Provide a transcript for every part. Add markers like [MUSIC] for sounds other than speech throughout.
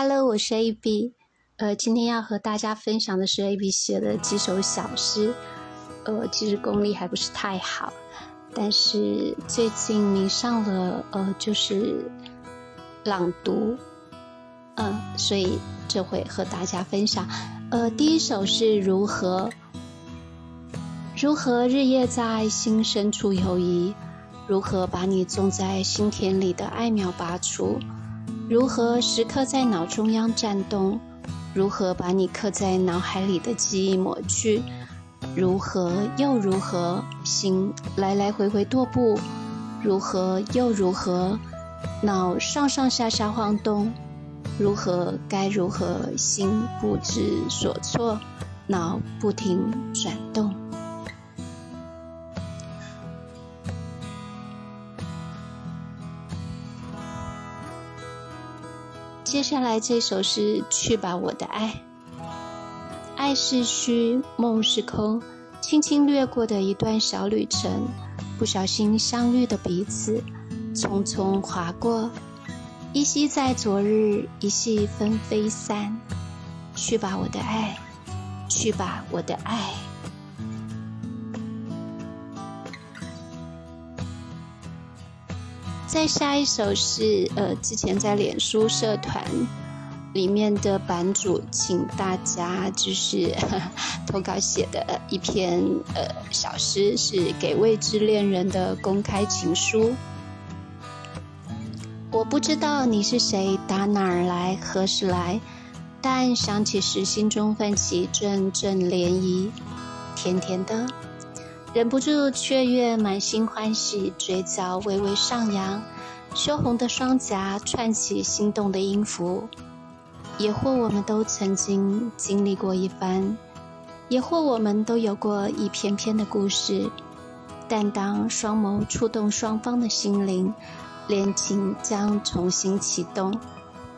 Hello，我是 AB，呃，今天要和大家分享的是 AB 写的几首小诗，呃，其实功力还不是太好，但是最近迷上了，呃，就是朗读，嗯，所以这会和大家分享。呃，第一首是如何，如何日夜在心深处游移，如何把你种在心田里的爱苗拔出。如何时刻在脑中央颤动？如何把你刻在脑海里的记忆抹去？如何又如何？心来来回回踱步？如何又如何？脑上上下下晃动？如何该如何？心不知所措，脑不停转动。接下来这首是《去吧，我的爱》。爱是虚，梦是空，轻轻掠过的一段小旅程，不小心相遇的彼此，匆匆划过，依稀在昨日，一夕纷飞散。去吧，我的爱，去吧，我的爱。再下一首是呃，之前在脸书社团里面的版主，请大家就是 [LAUGHS] 投稿写的一篇呃小诗，是给未知恋人的公开情书。我不知道你是谁，打哪儿来，何时来，但想起时，心中泛起阵阵涟漪，甜甜的。忍不住雀跃，满心欢喜，嘴角微微上扬，羞红的双颊串起心动的音符。也或我们都曾经经历过一番，也或我们都有过一篇篇的故事。但当双眸触动双方的心灵，恋情将重新启动，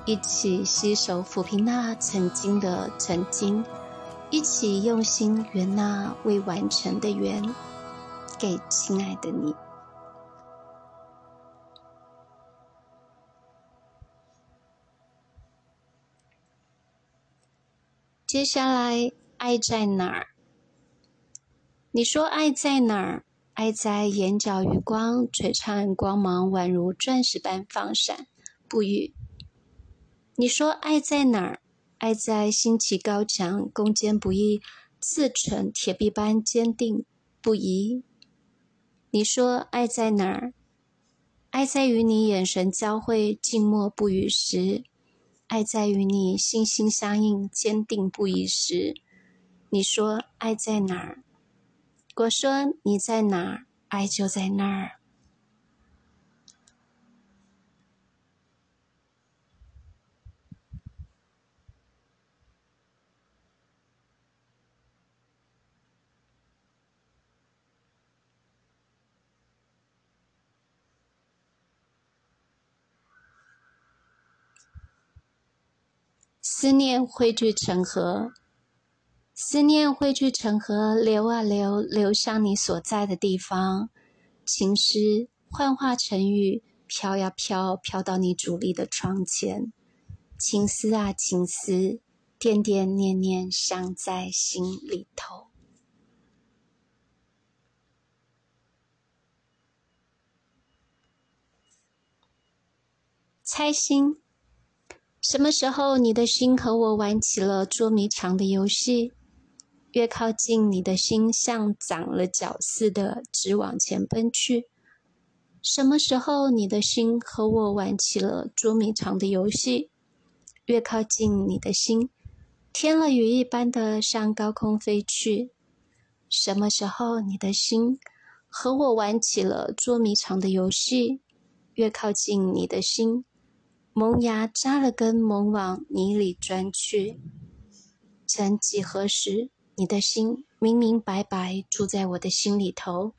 一起携手抚平那曾经的曾经。一起用心圆那未完成的缘，给亲爱的你。接下来，爱在哪儿？你说爱在哪儿？爱在眼角余光，璀璨光芒宛如钻石般放闪不语。你说爱在哪儿？爱在心气高强，攻坚不易，自成铁壁般坚定不移。你说爱在哪儿？爱在与你眼神交汇，静默不语时；爱在与你心心相印，坚定不移时。你说爱在哪儿？我说你在哪儿，爱就在那儿。思念汇聚成河，思念汇聚成河，流啊流，流向你所在的地方。情诗幻化成雨，飘呀飘，飘到你伫立的窗前。情丝啊情丝，点点念念，想在心里头。猜心。什么时候，你的心和我玩起了捉迷藏的游戏？越靠近，你的心像长了脚似的直往前奔去。什么时候，你的心和我玩起了捉迷藏的游戏？越靠近，你的心添了雨一般的向高空飞去。什么时候，你的心和我玩起了捉迷藏的游戏？越靠近，你的心。萌芽扎了根，猛往泥里钻去。曾几何时，你的心明明白白住在我的心里头，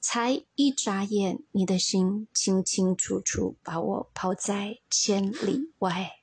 才一眨眼，你的心清清楚楚把我抛在千里外。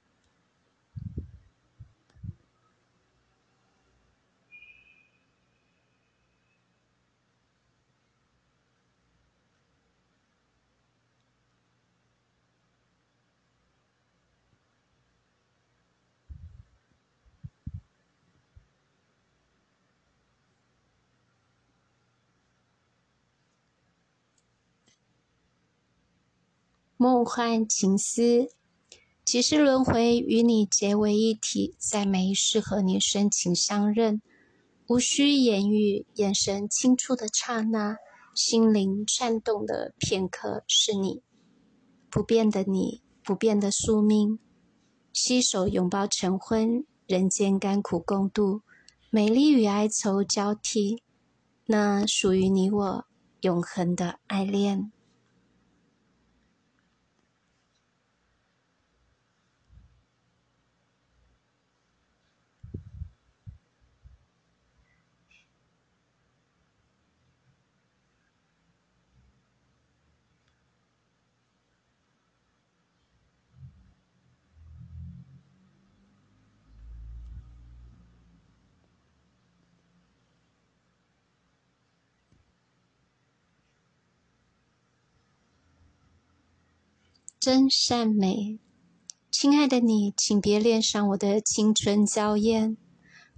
梦幻情思，几世轮回与你结为一体，在每一世和你深情相认，无需言语，眼神轻触的刹那，心灵颤动的片刻，是你。不变的你，不变的宿命，携手拥抱成婚，人间甘苦共度，美丽与哀愁交替，那属于你我永恒的爱恋。真善美，亲爱的你，请别恋上我的青春娇艳。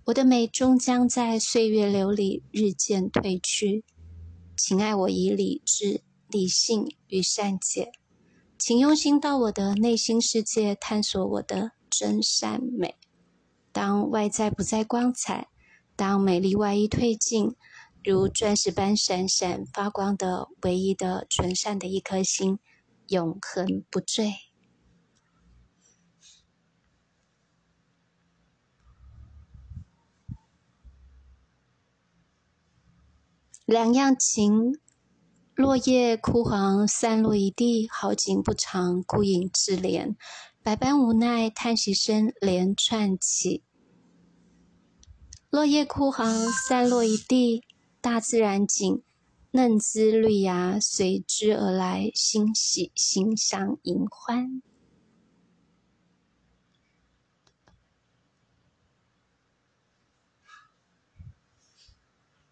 我的美终将在岁月流里日渐褪去。请爱我以理智、理性与善解。请用心到我的内心世界，探索我的真善美。当外在不再光彩，当美丽外衣褪尽，如钻石般闪闪发光的唯一的纯善的一颗心。永恒不坠。两样情，落叶枯黄，散落一地，好景不长，孤影自怜，百般无奈，叹息声连串起。落叶枯黄，散落一地，大自然景。嫩枝绿芽随之而来，欣喜心相迎欢。